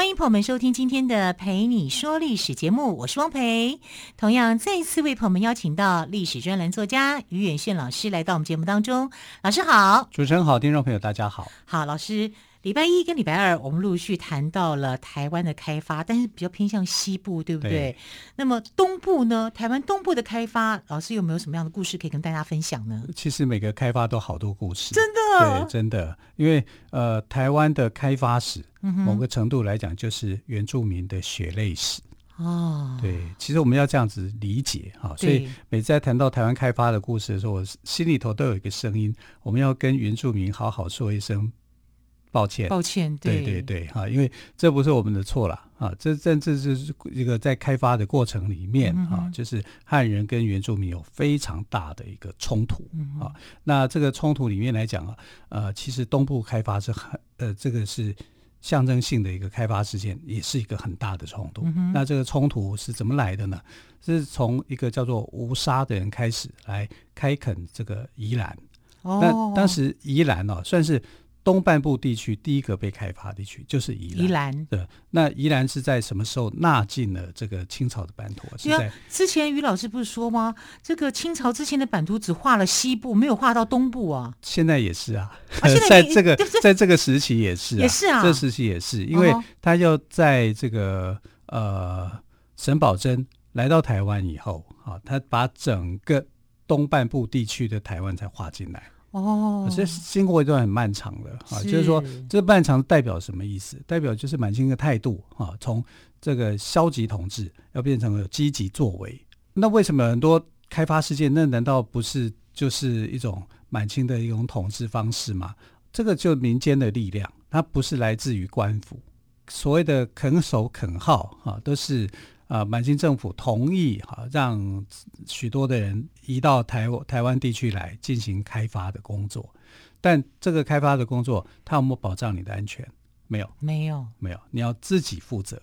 欢迎朋友们收听今天的《陪你说历史》节目，我是汪培。同样，再一次为朋友们邀请到历史专栏作家于远炫老师来到我们节目当中。老师好，主持人好，听众朋友大家好。好，老师。礼拜一跟礼拜二，我们陆续谈到了台湾的开发，但是比较偏向西部，对不对？对。那么东部呢？台湾东部的开发，老师有没有什么样的故事可以跟大家分享呢？其实每个开发都好多故事，真的，对，真的。因为呃，台湾的开发史，某个程度来讲，就是原住民的血泪史。哦，对，其实我们要这样子理解哈。所以每次在谈到台湾开发的故事的时候，我心里头都有一个声音，我们要跟原住民好好说一声。抱歉，抱歉，对对对，哈，因为这不是我们的错了啊，这这这是一个在开发的过程里面啊，就是汉人跟原住民有非常大的一个冲突啊。那这个冲突里面来讲啊，呃，其实东部开发是很呃，这个是象征性的一个开发事件，也是一个很大的冲突。那这个冲突是怎么来的呢？是从一个叫做吴沙的人开始来开垦这个宜兰。那当时宜兰哦，算是。东半部地区第一个被开发地区就是宜兰。宜兰对，那宜兰是在什么时候纳进了这个清朝的版图？是在之前于老师不是说吗？这个清朝之前的版图只画了西部，没有画到东部啊。现在也是啊，啊 在这个 在这个时期也是，啊，也是啊，这时期也是，因为他要在这个呃沈葆桢来到台湾以后啊，他把整个东半部地区的台湾才画进来。哦，这经过一段很漫长的啊，就是说这漫长代表什么意思？代表就是满清的态度啊，从这个消极统治要变成了积极作为。那为什么很多开发事件？那难道不是就是一种满清的一种统治方式吗？这个就民间的力量，它不是来自于官府。所谓的肯守肯耗啊，都是。啊，满清政府同意哈，让许多的人移到台台湾地区来进行开发的工作，但这个开发的工作，它有没有保障你的安全？没有，没有，没有，你要自己负责。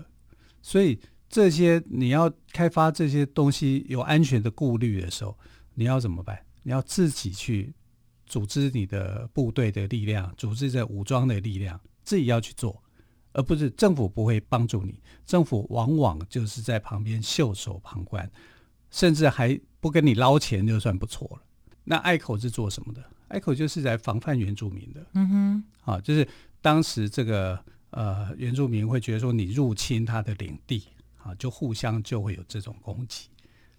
所以这些你要开发这些东西有安全的顾虑的时候，你要怎么办？你要自己去组织你的部队的力量，组织这武装的力量，自己要去做。而不是政府不会帮助你，政府往往就是在旁边袖手旁观，甚至还不跟你捞钱就算不错了。那隘口是做什么的？隘口就是在防范原住民的。嗯哼，啊，就是当时这个呃原住民会觉得说你入侵他的领地，啊，就互相就会有这种攻击，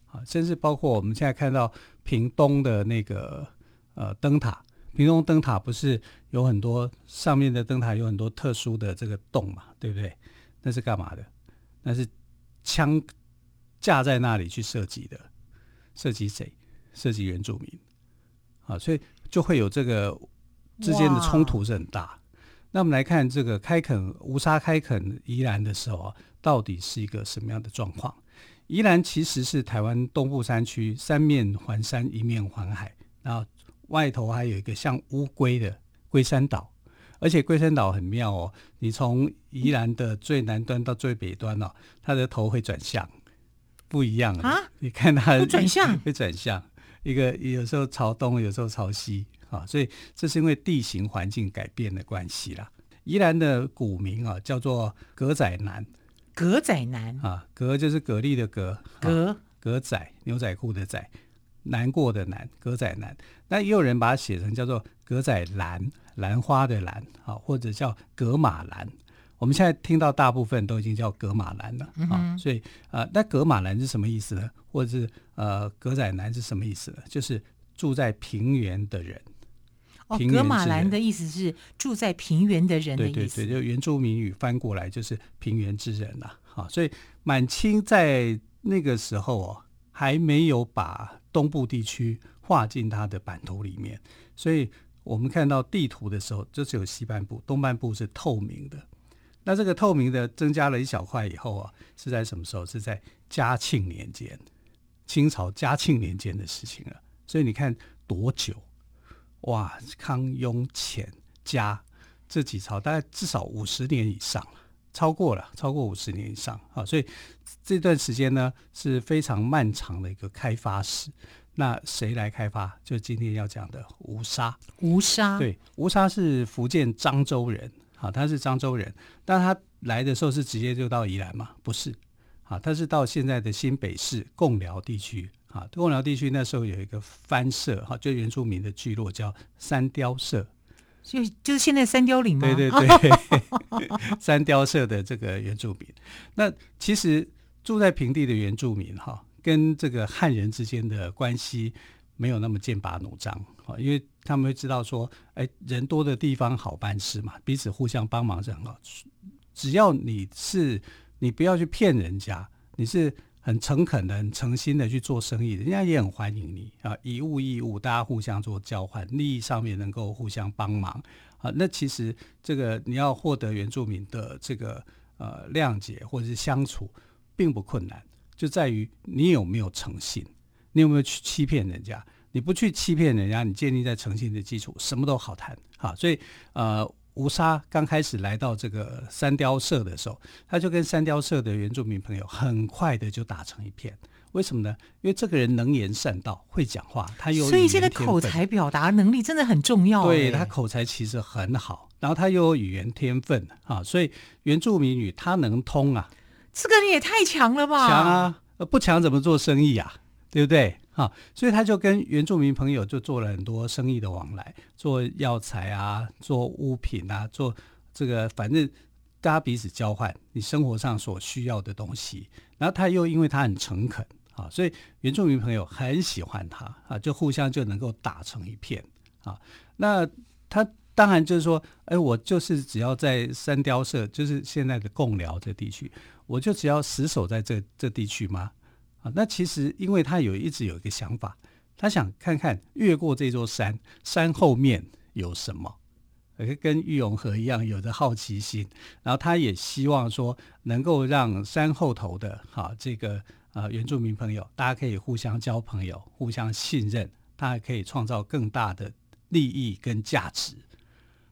啊，甚至包括我们现在看到屏东的那个呃灯塔。屏东灯塔不是有很多上面的灯塔有很多特殊的这个洞嘛，对不对？那是干嘛的？那是枪架在那里去射击的，射击谁？射击原住民啊！所以就会有这个之间的冲突是很大。那我们来看这个开垦无沙开垦宜兰的时候啊，到底是一个什么样的状况？宜兰其实是台湾东部山区，三面环山，一面环海，然后。外头还有一个像乌龟的龟山岛，而且龟山岛很妙哦。你从宜兰的最南端到最北端哦，它的头会转向，不一样啊。你看它会转向，会转向，一个有时候朝东，有时候朝西啊。所以这是因为地形环境改变的关系啦。宜兰的古名啊叫做格仔南，格仔南啊，格就是蛤蜊的蛤，蛤蛤仔牛仔裤的仔。难过的难，格仔难，那也有人把它写成叫做格仔兰，兰花的兰，啊，或者叫格马兰。我们现在听到大部分都已经叫格马兰了啊，嗯、所以啊、呃，那格马兰是什么意思呢？或者是呃，格仔兰是什么意思呢？就是住在平原的人。哦，格马兰的意思是住在平原的人的意思。对对对，就原住民语翻过来就是平原之人呐。好，所以满清在那个时候哦，还没有把。东部地区划进它的版图里面，所以我们看到地图的时候，就只有西半部，东半部是透明的。那这个透明的增加了一小块以后啊，是在什么时候？是在嘉庆年间，清朝嘉庆年间的事情了。所以你看，多久？哇，康雍乾嘉这几朝大概至少五十年以上了，超过了，超过五十年以上啊！所以这段时间呢是非常漫长的一个开发史。那谁来开发？就今天要讲的吴沙。吴沙对，吴沙是福建漳州人，好，他是漳州人，但他来的时候是直接就到宜兰吗？不是，啊，他是到现在的新北市贡寮地区。啊，贡寮地区那时候有一个番社，哈，就原住民的聚落叫三雕社，就就是现在三雕岭吗？对对对，三雕社的这个原住民，那其实住在平地的原住民，哈，跟这个汉人之间的关系没有那么剑拔弩张，啊，因为他们会知道说，哎，人多的地方好办事嘛，彼此互相帮忙是很好，只要你是你不要去骗人家，你是。很诚恳的、很诚心的去做生意，人家也很欢迎你啊！以物易物，大家互相做交换，利益上面能够互相帮忙啊！那其实这个你要获得原住民的这个呃谅解或者是相处，并不困难，就在于你有没有诚信，你有没有去欺骗人家？你不去欺骗人家，你建立在诚信的基础，什么都好谈啊！所以呃。吴沙刚开始来到这个三雕社的时候，他就跟三雕社的原住民朋友很快的就打成一片。为什么呢？因为这个人能言善道，会讲话，他有所以现在口才表达能力真的很重要。对，他口才其实很好，然后他又有语言天分啊，所以原住民语他能通啊。这个人也太强了吧？强啊！不强怎么做生意啊？对不对？啊，所以他就跟原住民朋友就做了很多生意的往来，做药材啊，做物品啊，做这个，反正大家彼此交换你生活上所需要的东西。然后他又因为他很诚恳啊，所以原住民朋友很喜欢他啊，就互相就能够打成一片啊。那他当然就是说，哎，我就是只要在三雕社，就是现在的贡寮这地区，我就只要死守在这这地区吗？啊，那其实因为他有一直有一个想法，他想看看越过这座山，山后面有什么，跟玉永河一样有着好奇心。然后他也希望说，能够让山后头的哈这个呃原住民朋友，大家可以互相交朋友，互相信任，大家可以创造更大的利益跟价值。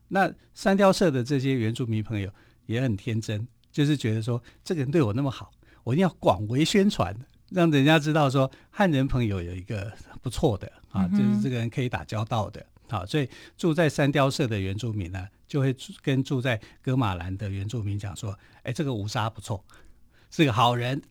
那三雕社的这些原住民朋友也很天真，就是觉得说，这个人对我那么好，我一定要广为宣传。让人家知道说汉人朋友有一个不错的啊，就是这个人可以打交道的啊，所以住在三雕社的原住民呢，就会跟住在格马兰的原住民讲说：“哎，这个吴沙不错，是个好人。”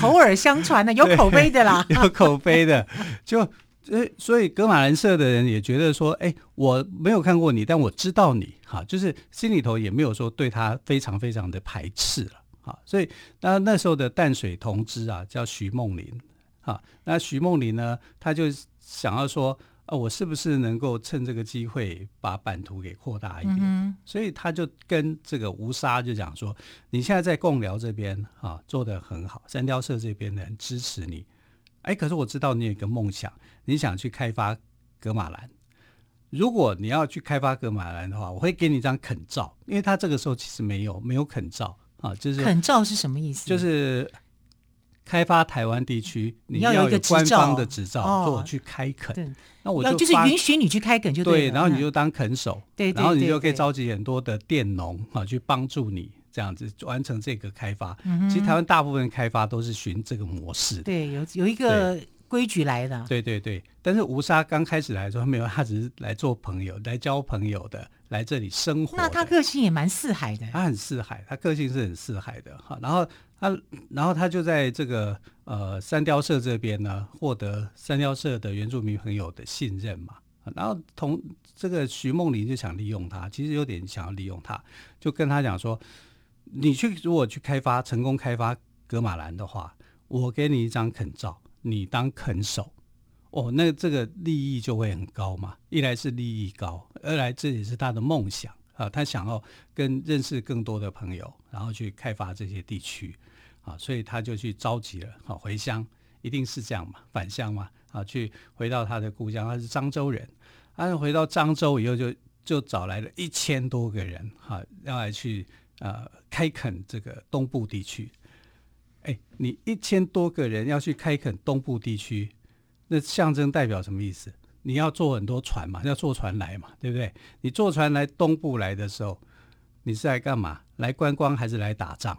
口耳相传的，有 口碑的啦，有口碑的。就呃，所以格马兰社的人也觉得说：“哎，我没有看过你，但我知道你。”哈，就是心里头也没有说对他非常非常的排斥了。啊，所以那那时候的淡水同知啊，叫徐梦麟。啊，那徐梦麟呢，他就想要说，啊，我是不是能够趁这个机会把版图给扩大一点？嗯。所以他就跟这个吴沙就讲说，你现在在贡寮这边啊做得很好，三雕社这边的人支持你。哎，可是我知道你有一个梦想，你想去开发噶玛兰。如果你要去开发噶玛兰的话，我会给你一张垦照，因为他这个时候其实没有没有垦照。啊，就是肯照是什么意思？就是开发台湾地区，你要有一个官方的执照，说我去开垦。对，那我就就是允许你去开垦，就对。然后你就当垦手，对，然后你就可以召集很多的佃农啊，去帮助你这样子完成这个开发。其实台湾大部分开发都是循这个模式。对，有有一个规矩来的。对对对，但是吴莎刚开始来的时候没有，他只是来做朋友，来交朋友的。来这里生活，那他个性也蛮四海的。他很四海，他个性是很四海的哈。然后他，然后他就在这个呃三雕社这边呢，获得三雕社的原住民朋友的信任嘛。然后同这个徐梦麟就想利用他，其实有点想要利用他，就跟他讲说：你去如果去开发成功开发格马兰的话，我给你一张肯照，你当垦手。哦，那这个利益就会很高嘛。一来是利益高，二来这也是他的梦想啊。他想要跟认识更多的朋友，然后去开发这些地区啊，所以他就去召集了，好回乡，一定是这样嘛，返乡嘛，啊，去回到他的故乡，他是漳州人。他回到漳州以后就，就找来了一千多个人，哈，要来去呃开垦这个东部地区。哎，你一千多个人要去开垦东部地区。那象征代表什么意思？你要坐很多船嘛，要坐船来嘛，对不对？你坐船来东部来的时候，你是来干嘛？来观光还是来打仗？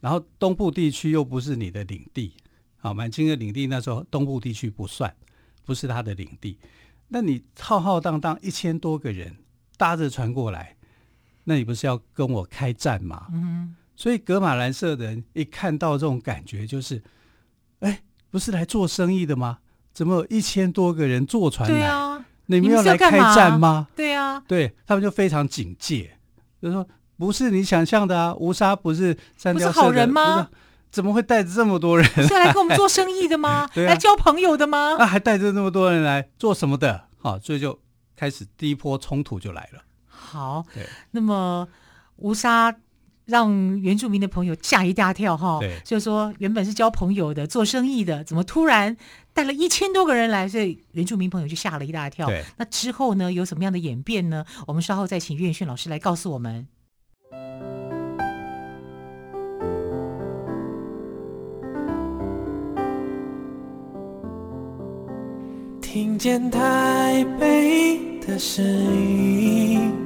然后东部地区又不是你的领地，好，满清的领地那时候东部地区不算，不是他的领地。那你浩浩荡荡一千多个人搭着船过来，那你不是要跟我开战吗？嗯。所以格马兰社的人一看到这种感觉，就是，哎，不是来做生意的吗？怎么有一千多个人坐船来？啊、你们要来开战吗？对啊，对他们就非常警戒，就说不是你想象的啊，吴沙不是三貂社的，不是好人吗？怎么会带着这么多人？是来跟我们做生意的吗？对啊、来交朋友的吗？那还带着那么多人来做什么的？好，所以就开始第一波冲突就来了。好，对，那么吴沙。让原住民的朋友吓一大跳，哈，就是说原本是交朋友的、做生意的，怎么突然带了一千多个人来？所以原住民朋友就吓了一大跳。那之后呢，有什么样的演变呢？我们稍后再请岳远逊老师来告诉我们。听见台北的声音。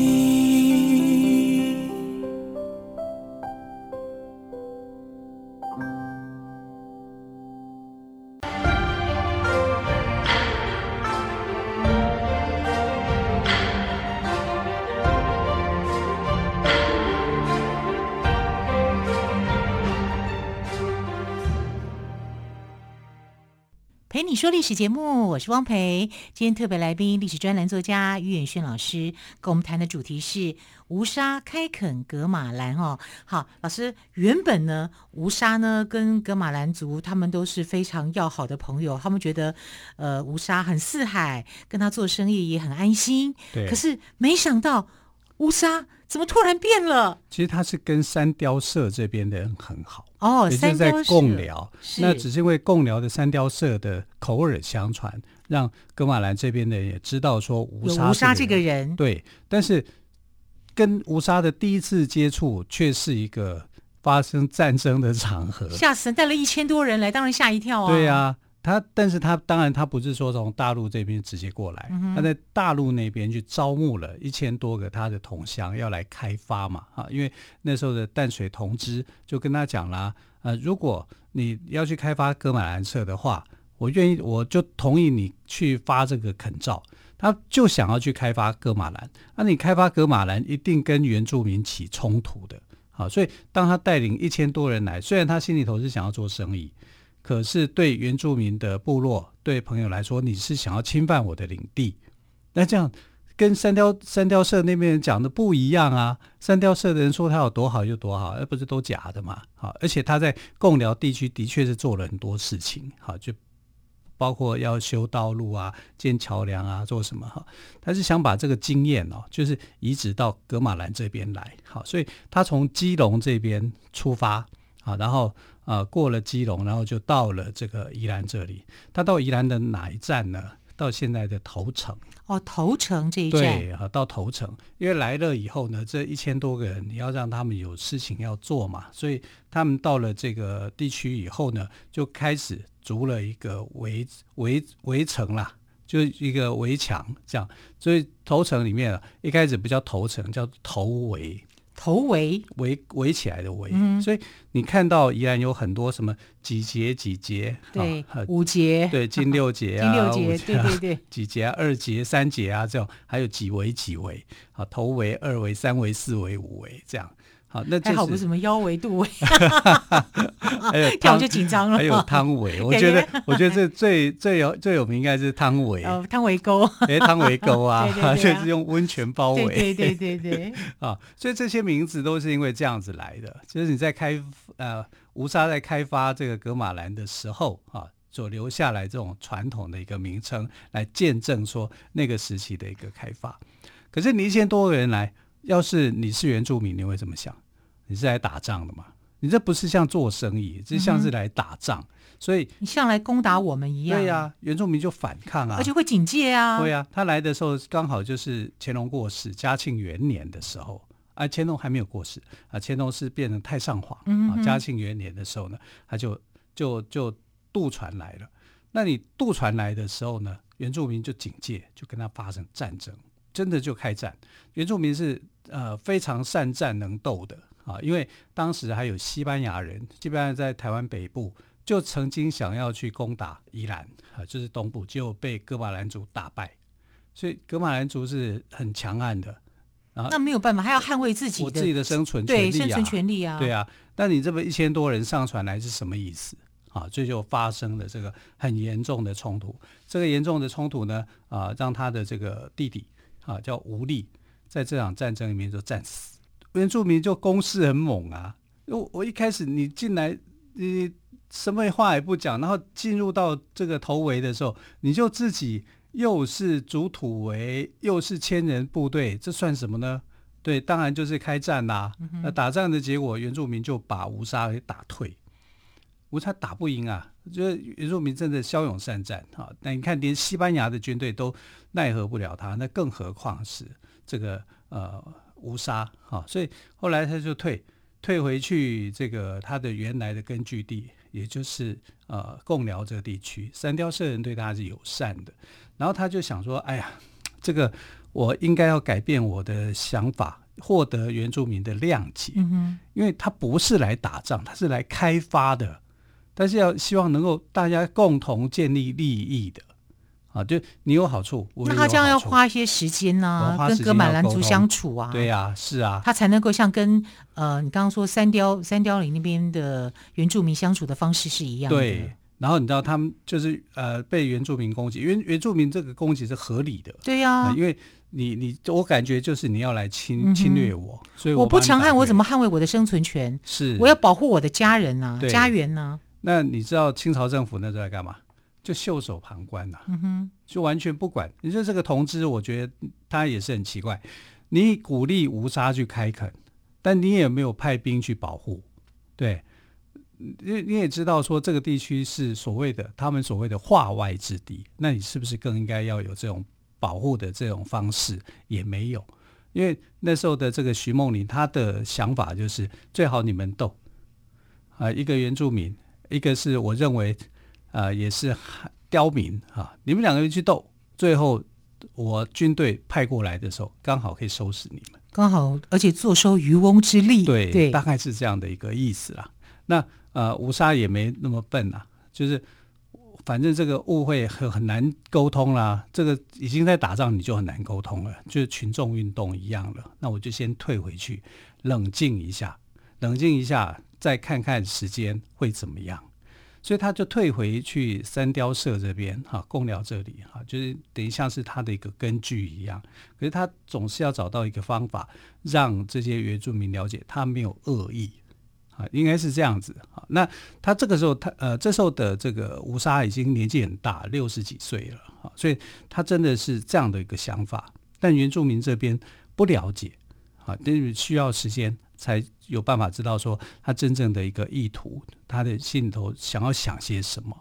你说历史节目，我是汪培。今天特别来宾，历史专栏作家于远轩老师，跟我们谈的主题是吴沙开垦格马兰。哦，好，老师，原本呢，吴沙呢跟格马兰族他们都是非常要好的朋友，他们觉得，呃，吴沙很四海，跟他做生意也很安心。对。可是没想到。吴沙怎么突然变了？其实他是跟三雕社这边的人很好哦，也就是在共寮。那只是因为共寮的三雕社的口耳相传，让格马兰这边的人也知道说吴沙吴沙这个人。对，但是跟吴沙的第一次接触却是一个发生战争的场合，吓死人！带了一千多人来，当然吓一跳啊。对呀、啊。他，但是他当然他不是说从大陆这边直接过来，嗯、他在大陆那边去招募了一千多个他的同乡要来开发嘛，啊，因为那时候的淡水同知就跟他讲了，呃，如果你要去开发哥玛兰社的话，我愿意，我就同意你去发这个垦照，他就想要去开发哥玛兰，那你开发哥玛兰一定跟原住民起冲突的，好，所以当他带领一千多人来，虽然他心里头是想要做生意。可是对原住民的部落、对朋友来说，你是想要侵犯我的领地，那这样跟三雕三雕社那边讲的不一样啊！三雕社的人说他有多好就多好，而不是都假的嘛？好，而且他在贡寮地区的确是做了很多事情，好，就包括要修道路啊、建桥梁啊、做什么哈，他是想把这个经验哦，就是移植到格玛兰这边来，好，所以他从基隆这边出发，好，然后。啊、呃，过了基隆，然后就到了这个宜兰这里。他到宜兰的哪一站呢？到现在的头城。哦，头城这一站。对啊，到头城，因为来了以后呢，这一千多个人，你要让他们有事情要做嘛，所以他们到了这个地区以后呢，就开始筑了一个围围围城啦，就一个围墙这样。所以头城里面啊，一开始不叫头城，叫头围。头围。围围起来的围，嗯，所以你看到宜兰有很多什么几节几节，对，啊、五节，对，金六节啊，金六节，节对对对，几节啊，二节、三节啊，这种还有几围几围，啊，头围、二围、三围、四围、五围这样。好，那、就是、还好不是什么腰围、肚围，还有 就紧张了。还有汤围，我觉得我觉得这最最有最有名应该是汤围，哦，汤围沟，哎，汤围沟啊，就是用温泉包围，对对对对对，啊，所以这些名字都是因为这样子来的，就是你在开呃吴沙在开发这个格马兰的时候啊，所留下来这种传统的一个名称，来见证说那个时期的一个开发。可是你一千多个人来。要是你是原住民，你会怎么想？你是来打仗的嘛？你这不是像做生意，这像是来打仗，嗯、所以你像来攻打我们一样。对呀、啊，原住民就反抗啊，而且会警戒啊。对呀、啊，他来的时候刚好就是乾隆过世，嘉庆元年的时候，啊，乾隆还没有过世啊，乾隆是变成太上皇啊，嘉庆元年的时候呢，他就就就渡船来了。那你渡船来的时候呢，原住民就警戒，就跟他发生战争，真的就开战。原住民是呃非常善战能斗的。啊，因为当时还有西班牙人，基本上在台湾北部就曾经想要去攻打宜兰啊，就是东部，就被哥马兰族打败，所以哥马兰族是很强悍的。啊，那没有办法，还要捍卫自己的我自己的生存权利啊，对，生存权利啊，对啊。那你这么一千多人上船来是什么意思啊？这就发生了这个很严重的冲突。这个严重的冲突呢，啊，让他的这个弟弟啊叫吴利，在这场战争里面就战死。原住民就攻势很猛啊！我我一开始你进来，你什么话也不讲，然后进入到这个头围的时候，你就自己又是主土围，又是千人部队，这算什么呢？对，当然就是开战啦、啊。那、嗯、打仗的结果，原住民就把吴沙给打退，吴沙打不赢啊！就是原住民真的骁勇善战啊！那你看，连西班牙的军队都奈何不了他，那更何况是这个呃。无沙，哈，所以后来他就退退回去这个他的原来的根据地，也就是呃贡寮这个地区。三雕社人对他是友善的，然后他就想说：“哎呀，这个我应该要改变我的想法，获得原住民的谅解。嗯哼，因为他不是来打仗，他是来开发的，但是要希望能够大家共同建立利益的。”啊，就你有好处，那他这样要花一些时间呢、啊，跟哥玛兰族相处啊，对呀、啊，是啊，他才能够像跟呃，你刚刚说三雕三雕岭那边的原住民相处的方式是一样的。对，然后你知道他们就是呃被原住民攻击，原原住民这个攻击是合理的。对呀、啊呃，因为你你我感觉就是你要来侵侵略我，嗯、所以我，我不强悍，我怎么捍卫我的生存权？是，我要保护我的家人啊，家园呢、啊？那你知道清朝政府那时候在干嘛？就袖手旁观呐、啊嗯，就完全不管。你说这个同志，我觉得他也是很奇怪。你鼓励吴沙去开垦，但你也没有派兵去保护，对？你你也知道说这个地区是所谓的他们所谓的化外之地，那你是不是更应该要有这种保护的这种方式？也没有，因为那时候的这个徐梦麟，他的想法就是最好你们斗啊，一个原住民，一个是我认为。啊、呃，也是刁民啊！你们两个人去斗，最后我军队派过来的时候，刚好可以收拾你们，刚好而且坐收渔翁之利。对，对，大概是这样的一个意思啦。那呃，吴沙也没那么笨呐，就是反正这个误会很很难沟通啦。这个已经在打仗，你就很难沟通了，就是群众运动一样了。那我就先退回去，冷静一下，冷静一下，再看看时间会怎么样。所以他就退回去三雕社这边，哈，贡寮这里，哈，就是等于像是他的一个根据一样。可是他总是要找到一个方法，让这些原住民了解他没有恶意，啊，应该是这样子。啊，那他这个时候，他呃，这时候的这个吴沙已经年纪很大，六十几岁了，啊，所以他真的是这样的一个想法。但原住民这边不了解，啊，但是需要时间。才有办法知道说他真正的一个意图，他的心里头想要想些什么。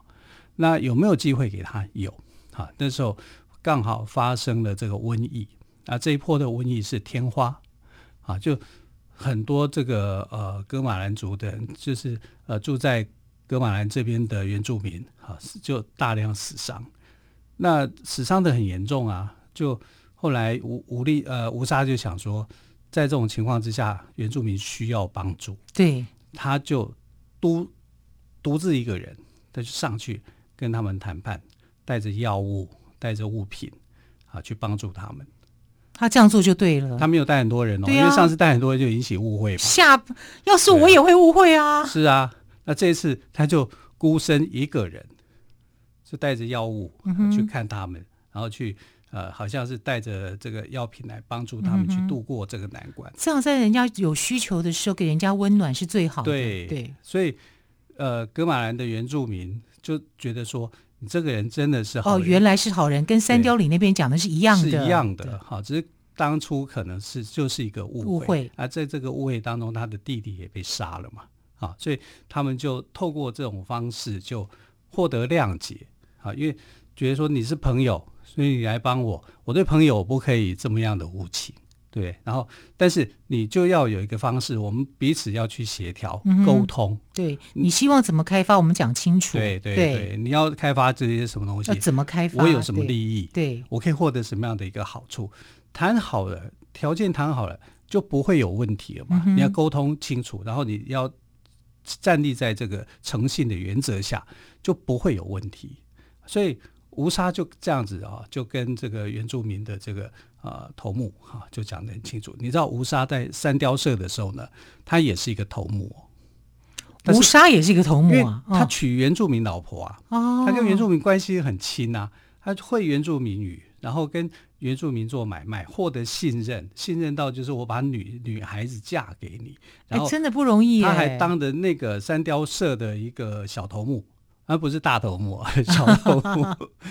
那有没有机会给他？有啊，那时候刚好发生了这个瘟疫啊，这一波的瘟疫是天花啊，就很多这个呃哥玛兰族的，就是呃住在哥玛兰这边的原住民啊，就大量死伤。那死伤的很严重啊，就后来吴吴力呃吴沙就想说。在这种情况之下，原住民需要帮助，对，他就独独自一个人，他就上去跟他们谈判，带着药物，带着物品啊，去帮助他们。他这样做就对了。他没有带很多人哦，啊、因为上次带很多人就引起误会嘛。下，要是我也会误会啊。是啊，那这一次他就孤身一个人，就带着药物、嗯、去看他们，然后去。呃，好像是带着这个药品来帮助他们去度过这个难关。这样在人家有需求的时候给人家温暖是最好的。对对，所以呃，格马兰的原住民就觉得说，你这个人真的是好人。哦，原来是好人，跟三貂岭那边讲的是一样的，是一样的。好，只是当初可能是就是一个误会，误会啊，在这个误会当中，他的弟弟也被杀了嘛。啊，所以他们就透过这种方式就获得谅解啊，因为觉得说你是朋友，所以你来帮我，我对朋友不可以这么样的无情。对，然后但是你就要有一个方式，我们彼此要去协调、嗯、沟通。对，你希望怎么开发，我们讲清楚。对对对，对，你要开发这些什么东西？要怎么开发？我有什么利益？对，对我可以获得什么样的一个好处？谈好了，条件谈好了，就不会有问题了嘛。嗯、你要沟通清楚，然后你要站立在这个诚信的原则下，就不会有问题。所以吴沙就这样子啊，就跟这个原住民的这个。呃，头目哈、啊，就讲得很清楚。你知道吴沙在三雕社的时候呢，他也是一个头目。吴沙也是一个头目啊，他娶原住民老婆啊，哦、他跟原住民关系很亲啊，他会原住民语，然后跟原住民做买卖，获得信任，信任到就是我把女女孩子嫁给你，然后真的不容易。他还当着那个三雕社的一个小头目。而不是大头目，小头目，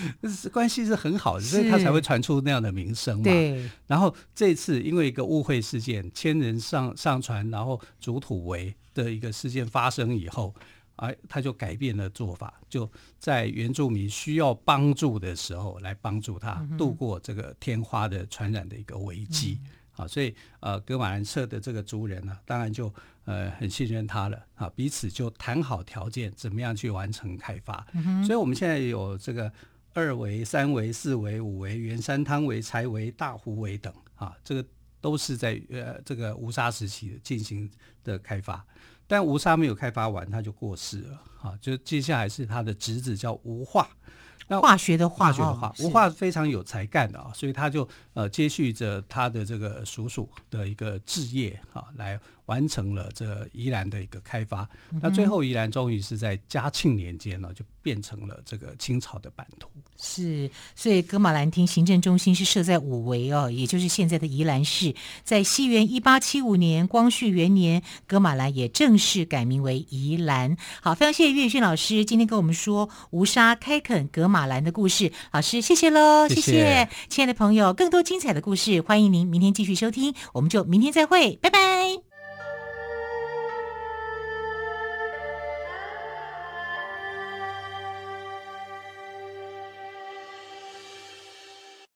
关系是很好的，所以他才会传出那样的名声嘛。对。然后这次因为一个误会事件，千人上上船，然后主土为的一个事件发生以后，哎，他就改变了做法，就在原住民需要帮助的时候来帮助他度过这个天花的传染的一个危机。嗯啊，所以呃，格玛兰社的这个族人呢，当然就呃很信任他了啊，彼此就谈好条件，怎么样去完成开发。嗯、所以我们现在有这个二维、三维、四维、五维、圆山汤围、柴围、大湖围等啊，这个都是在呃这个吴沙时期进行的开发，但吴沙没有开发完，他就过世了啊，就接下来是他的侄子叫吴化。那化学的化，化学的化，吴化非常有才干的啊，所以他就呃接续着他的这个叔叔的一个置业啊，来完成了这宜兰的一个开发。嗯、那最后宜兰终于是在嘉庆年间呢，就变成了这个清朝的版图。是，所以噶玛兰厅行政中心是设在五围哦，也就是现在的宜兰市。在西元一八七五年光绪元年，噶玛兰也正式改名为宜兰。好，非常谢谢岳轩老师今天跟我们说吴沙开垦噶玛兰的故事。老师，谢谢喽，谢谢，亲爱的朋友，更多精彩的故事，欢迎您明天继续收听，我们就明天再会，拜拜。